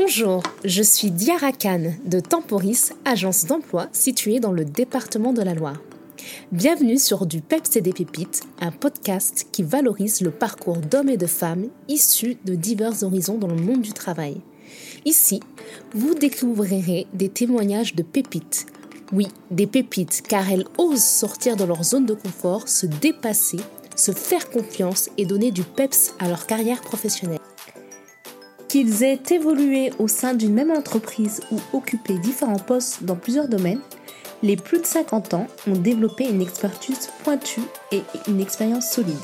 Bonjour, je suis Diara Khan de Temporis, agence d'emploi située dans le département de la Loire. Bienvenue sur Du Peps et des Pépites, un podcast qui valorise le parcours d'hommes et de femmes issus de divers horizons dans le monde du travail. Ici, vous découvrirez des témoignages de pépites. Oui, des pépites, car elles osent sortir de leur zone de confort, se dépasser, se faire confiance et donner du peps à leur carrière professionnelle. Qu'ils aient évolué au sein d'une même entreprise ou occupé différents postes dans plusieurs domaines, les plus de 50 ans ont développé une expertise pointue et une expérience solide.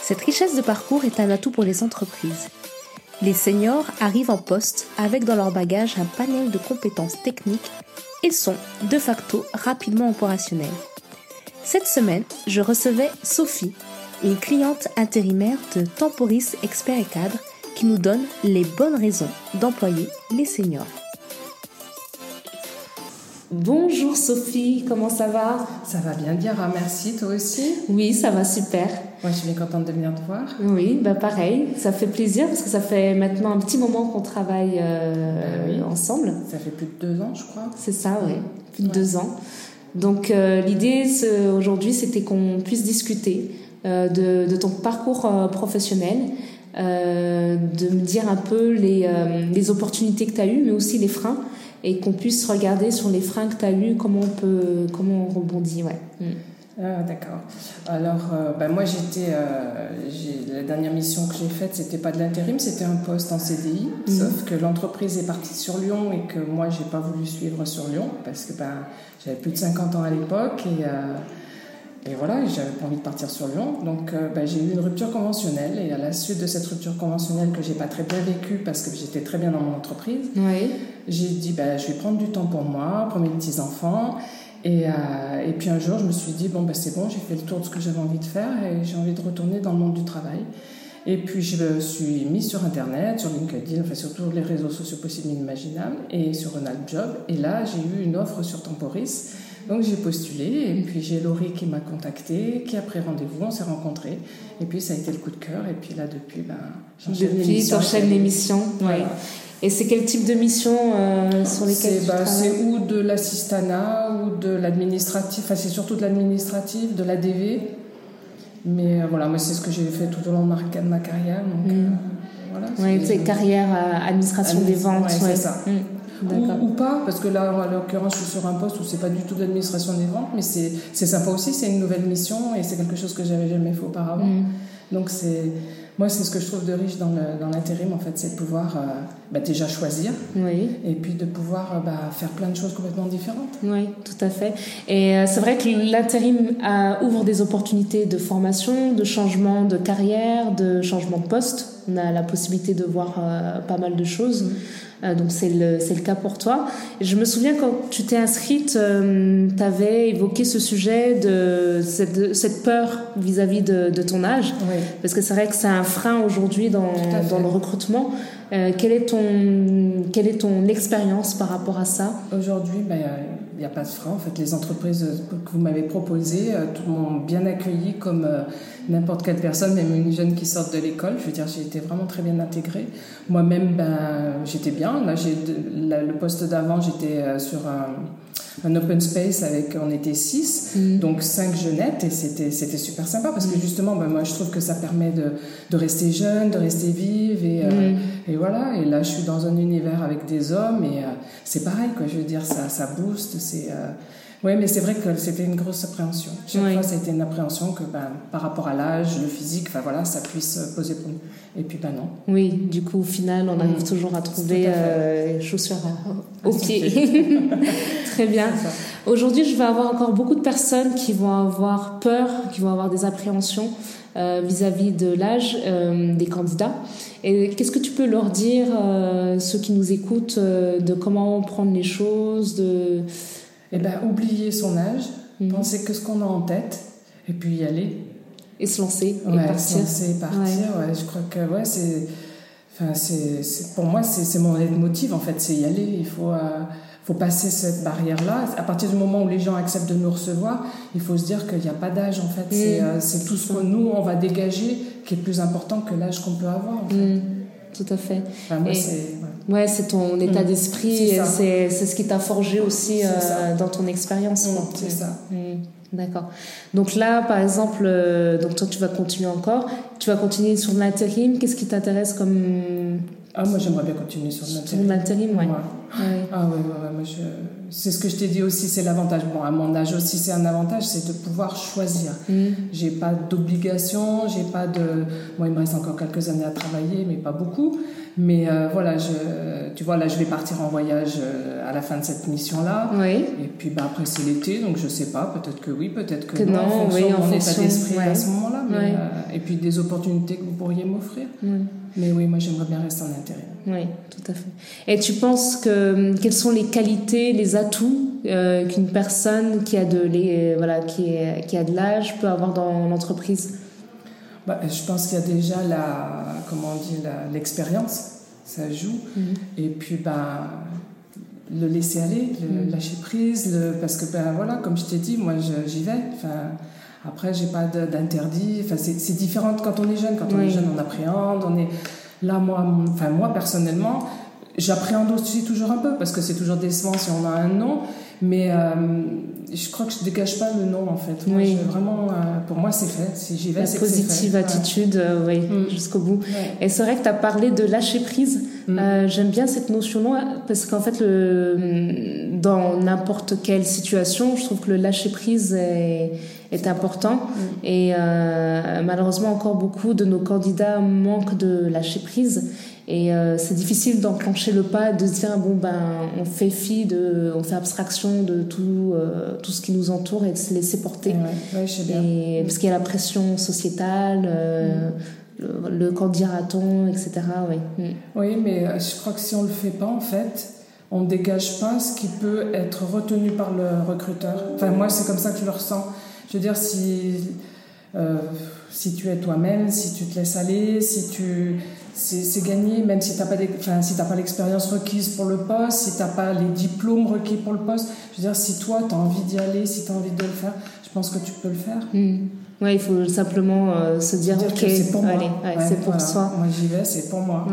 Cette richesse de parcours est un atout pour les entreprises. Les seniors arrivent en poste avec dans leur bagage un panel de compétences techniques et sont de facto rapidement opérationnels. Cette semaine, je recevais Sophie, une cliente intérimaire de Temporis Expert et Cadre qui nous donne les bonnes raisons d'employer les seniors. Bonjour Sophie, comment ça va? Ça va bien, Diara, merci, toi aussi? Oui, ça va super. Moi, je suis bien contente de venir te voir. Oui, bah pareil, ça fait plaisir parce que ça fait maintenant un petit moment qu'on travaille euh, Ah ensemble. Ça fait plus de deux ans, je crois. C'est ça, oui, plus de deux ans. Donc euh, l'idée aujourd'hui, c'était qu'on puisse discuter euh, de, de ton parcours euh, professionnel, euh, de me dire un peu les, euh, les opportunités que tu as eues, mais aussi les freins, et qu'on puisse regarder sur les freins que tu as eus, comment on peut, comment on rebondit, ouais. Mm. Ah, d'accord. Alors, euh, bah, moi, j'étais. la dernière mission que j'ai faite, c'était pas de l'intérim, c'était un poste en CDI. Mhm. Sauf que l'entreprise est partie sur Lyon et que moi, j'ai pas voulu suivre sur Lyon parce que ben, j'avais plus de 50 ans à l'époque et. Et voilà, j'avais pas envie de partir sur Lyon. Donc, euh, bah, j'ai eu une rupture conventionnelle. Et à la suite de cette rupture conventionnelle que j'ai pas très bien vécue parce que j'étais très bien dans mon entreprise, Oui. j'ai dit bah, je vais prendre du temps pour moi, pour mes petits-enfants. Et, euh, et puis un jour, je me suis dit bon, bah, c'est bon, j'ai fait le tour de ce que j'avais envie de faire et j'ai envie de retourner dans le monde du travail. Et puis je me suis mise sur Internet, sur LinkedIn, enfin sur tous les réseaux sociaux possibles et inimaginables, et sur Ronald Job. Et là, j'ai eu une offre sur Temporis. Donc j'ai postulé, et puis j'ai Laurie qui m'a contacté, qui a pris rendez-vous, on s'est rencontrés. Et puis ça a été le coup de cœur. Et puis là, depuis, ben, j'enchaîne les Depuis, missions. Voilà. ouais. Et c'est quel type de mission euh, sur lesquelles C'est tu bah, c'est ou de l'assistanat ou de l'administratif, enfin c'est surtout de l'administratif, de l'ADV. Mais euh, voilà, moi c'est ce que j'ai fait tout au long de ma, de ma carrière. Donc, Mm. euh, voilà, Oui, c'est- c'est carrière, euh, administration des ventes. ouais, c'est ouais. ça. Mm. Ou, ou pas, parce que là, en l'occurrence, je suis sur un poste où c'est pas du tout de l'administration des ventes, mais c'est sympa aussi, c'est une nouvelle mission et c'est quelque chose que j'avais jamais fait auparavant. Mm. Donc c'est moi c'est ce que je trouve de riche dans l'intérim en fait, c'est de pouvoir euh, bah, déjà choisir Oui, et puis de pouvoir euh, bah, faire plein de choses complètement différentes. oui, tout à fait. Et euh, c'est vrai que l'intérim ouvre des opportunités de formation, de changement de carrière, de changement de poste. On a la possibilité de voir euh, pas mal de choses. Euh, donc c'est le, le cas pour toi. Et je me souviens quand tu t'es inscrite, tu avais évoqué ce sujet de cette, de cette peur vis-à-vis de, de ton âge. Oui. Parce que c'est vrai que c'est un frein aujourd'hui dans, dans le recrutement. Euh, quelle est ton, quelle est ton expérience par rapport à ça? Aujourd'hui, il n'y a pas de frein. En fait, les entreprises que vous m'avez proposées, euh, m'ont bien accueilli comme euh, n'importe quelle personne, même une jeune qui sort de l'école. Je veux dire, j'ai été vraiment très bien intégrée. Moi-même, ben, j'étais bien. Là, le poste d'avant, j'étais euh, sur un, un open space avec, on était six. Donc cinq jeunettes et c'était c'était super sympa parce que justement ben, moi je trouve que ça permet de, de rester jeune, de rester vive et, euh, et voilà. Et là je suis dans un univers avec des hommes et euh, c'est pareil quoi. Je veux dire ça ça booste c'est euh... ouais mais c'est vrai que c'était une grosse appréhension chaque Oui. fois ça a été une appréhension que ben, par rapport à l'âge le physique enfin voilà ça puisse poser problème et puis ben non Oui, du coup, au final, on arrive Mm. toujours à trouver euh, chaussures à- au À son pied. Très bien. Aujourd'hui, je vais avoir encore beaucoup de personnes qui vont avoir peur, qui vont avoir des appréhensions euh, vis-à-vis de l'âge euh, des candidats. Et qu'est-ce que tu peux leur dire, euh, ceux qui nous écoutent, euh, de comment prendre les choses, de et ben oublier son âge Mhm. penser que ce qu'on a en tête et puis y aller et se lancer et ouais, partir. se lancer, partir, ouais. Je crois que ouais, c'est, enfin, c'est, pour moi, c'est, mon motif en fait, c'est y aller. Il faut, euh, faut passer cette barrière-là. À partir du moment où les gens acceptent de nous recevoir, il faut se dire qu'il n'y a pas d'âge en fait. C'est, Mm. euh, c'est tout ce que nous on va dégager qui est plus important que l'âge qu'on peut avoir. En fait. Mm, tout à fait. Enfin, moi, c'est, ouais. Ouais, c'est ton état d'esprit, c'est c'est ce qui t'a forgé aussi dans ton expérience. c'est ça. D'accord. Donc là, par exemple, donc toi, tu vas continuer encore. Tu vas continuer sur l'intérim. Qu'est-ce qui t'intéresse comme ah, moi, j'aimerais bien continuer sur l'intérim. Sur l'intérim, ouais. Ah, ouais, ouais, moi, je... c'est ce que je t'ai dit aussi, c'est l'avantage. Bon, à mon âge aussi, c'est un avantage, c'est de pouvoir choisir. Mm. J'ai pas d'obligation, j'ai pas de. Bon, il me reste encore quelques années à travailler, mais pas beaucoup. Mais euh, voilà, je, tu vois, là, je vais partir en voyage euh, à la fin de cette mission-là. Oui. Et puis, bah, après, c'est l'été, donc je sais pas, peut-être que oui, peut-être que, non, en fonction oui, de mon état d'esprit à ce moment-là. Euh, et puis, des opportunités que vous pourriez m'offrir. Mais oui, moi j'aimerais bien rester en intérim. Oui, tout à fait. Et tu penses que quelles sont les qualités, les atouts euh, qu'une personne qui a de les, voilà qui, est, qui a de l'âge peut avoir dans l'entreprise? Bah, je pense qu'il y a déjà la comment on dit l'expérience, ça joue. Mhm. Et puis bah le laisser aller, le mhm. lâcher prise, le, parce que ben voilà, comme je t'ai dit, moi j'y vais. Enfin, après, j'ai pas d'interdit. Enfin, c'est différent quand on est jeune. Quand on est jeune, on appréhende. On est là, moi, enfin moi personnellement, j'appréhende aussi toujours un peu parce que c'est toujours décevant si on a un nom. Mais euh, je crois que je dégage pas le nom en fait. Moi, oui. vraiment, euh, pour moi, c'est fait. Si j'y vais, c'est positive attitude, euh, oui, mm. jusqu'au bout. Et c'est vrai que tu as parlé de lâcher prise. Mm. J'aime bien cette notion-là parce qu'en fait, le, dans n'importe quelle situation, je trouve que le lâcher prise est, est important. Mm. Et malheureusement, encore beaucoup de nos candidats manquent de lâcher prise. Et euh, c'est difficile d'enclencher le pas, de se dire bon ben on fait fi de, on fait abstraction de tout, euh, tout ce qui nous entoure et de se laisser porter. Ouais, je sais bien. Et, parce qu'il y a la pression sociétale. Euh, mm. le, quand dira-t-on, etc. Oui. Mm. oui, mais je crois que si on le fait pas, en fait, on ne dégage pas ce qui peut être retenu par le recruteur. Enfin, moi, c'est comme ça que je le ressens. Je veux dire, si, si tu es toi-même, si tu te laisses aller, si tu c'est gagné, même si tu n'as pas, enfin, si pas l'expérience requise pour le poste, si tu n'as pas les diplômes requis pour le poste. Je veux dire, si toi, tu as envie d'y aller, si tu as envie de le faire, je pense que tu peux le faire. Hmm. Oui, il faut simplement euh, se dire, ok, c'est pour moi. c'est pour soi. Moi, j'y vais, c'est pour moi.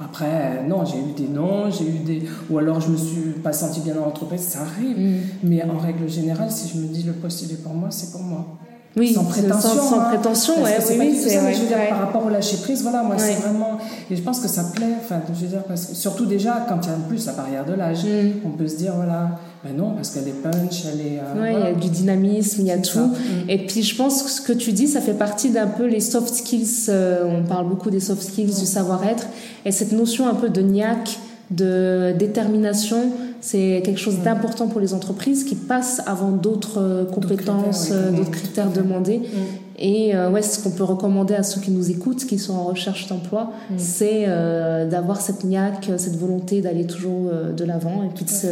Après, euh, non, j'ai eu des noms, j'ai eu des. Ou alors je me suis pas senti bien dans l'entreprise, ça arrive. Hmm. Mais en règle générale, si je me dis le poste il est pour moi, c'est pour moi. Oui, sans prétention. Sans, hein. prétention, ouais, oui, oui, c'est vrai. Je veux dire, par rapport au lâcher prise, voilà, moi, c'est vraiment. Et je pense que ça plaît, enfin, je veux dire, parce que surtout déjà, quand il y a en plus la barrière de l'âge, mm. on peut se dire, voilà, ben non, parce qu'elle est punch, elle est. Euh, oui, il y a du dynamisme, il y a tout. Mm. Et puis, je pense que ce que tu dis, ça fait partie d'un peu les soft skills. Euh, on parle beaucoup des soft skills, du savoir-être. Et cette notion un peu de niaque, de détermination, c'est quelque chose d'important pour les entreprises qui passent avant d'autres euh, compétences, euh, d'autres critères, demandés. Mm. Et euh, ouais, ce qu'on peut recommander à ceux qui nous écoutent, qui sont en recherche d'emploi, c'est d'avoir cette niaque, cette volonté d'aller toujours de l'avant et puis de se,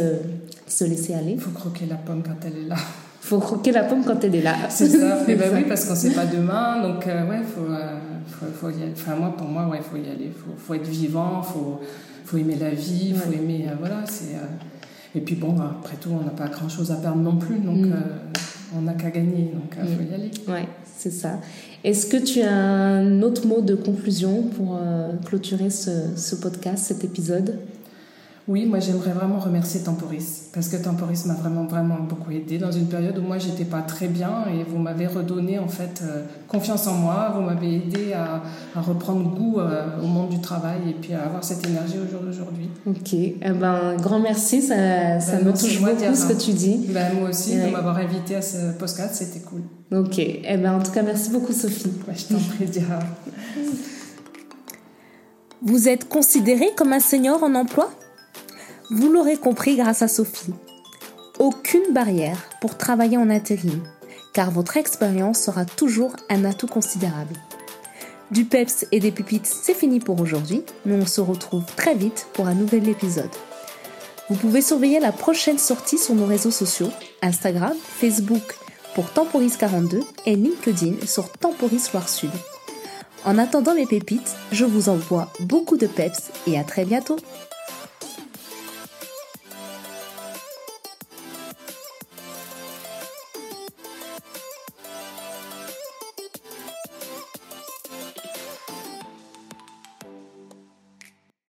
se, laisser aller. Il faut croquer la pomme quand elle est là. Il faut croquer la pomme quand elle est là. C'est ça. Et eh ben oui, parce qu'on ne sait pas demain, donc ouais, faut, faut, faut, y aller. Enfin moi, pour moi, ouais, faut y aller. Faut, faut être vivant, faut, faut aimer la vie, il faut aimer, voilà, c'est. Et puis bon, après tout, on n'a pas grand-chose à perdre non plus, donc mm. euh, on n'a qu'à gagner, donc il faut y aller. Ouais, c'est ça. Est-ce que tu as un autre mot de conclusion pour euh, clôturer ce, ce podcast, cet épisode? Oui, moi j'aimerais vraiment remercier Temporis parce que Temporis m'a vraiment vraiment beaucoup aidé dans une période où moi j'étais pas très bien et vous m'avez redonné en fait euh, confiance en moi, vous m'avez aidé à, à, reprendre goût euh, au monde du travail et puis à avoir cette énergie au jour d'aujourd'hui. Ok, eh ben grand merci, ça, ça ben, me touche beaucoup ce que tu dis. Ben, moi aussi de m'avoir invité à ce podcast, c'était cool. Ok, eh ben en tout cas merci beaucoup Sophie. je t'en prie Diara. Vous êtes considéré comme un senior en emploi? Vous l'aurez compris grâce à Sophie. Aucune barrière pour travailler en intérim, car votre expérience sera toujours un atout considérable. Du peps et des pupites, c'est fini pour aujourd'hui, mais on se retrouve très vite pour un nouvel épisode. Vous pouvez surveiller la prochaine sortie sur nos réseaux sociaux, Instagram, Facebook pour Temporis42 et LinkedIn sur Temporis Loire Sud. En attendant mes pépites, je vous envoie beaucoup de peps et à très bientôt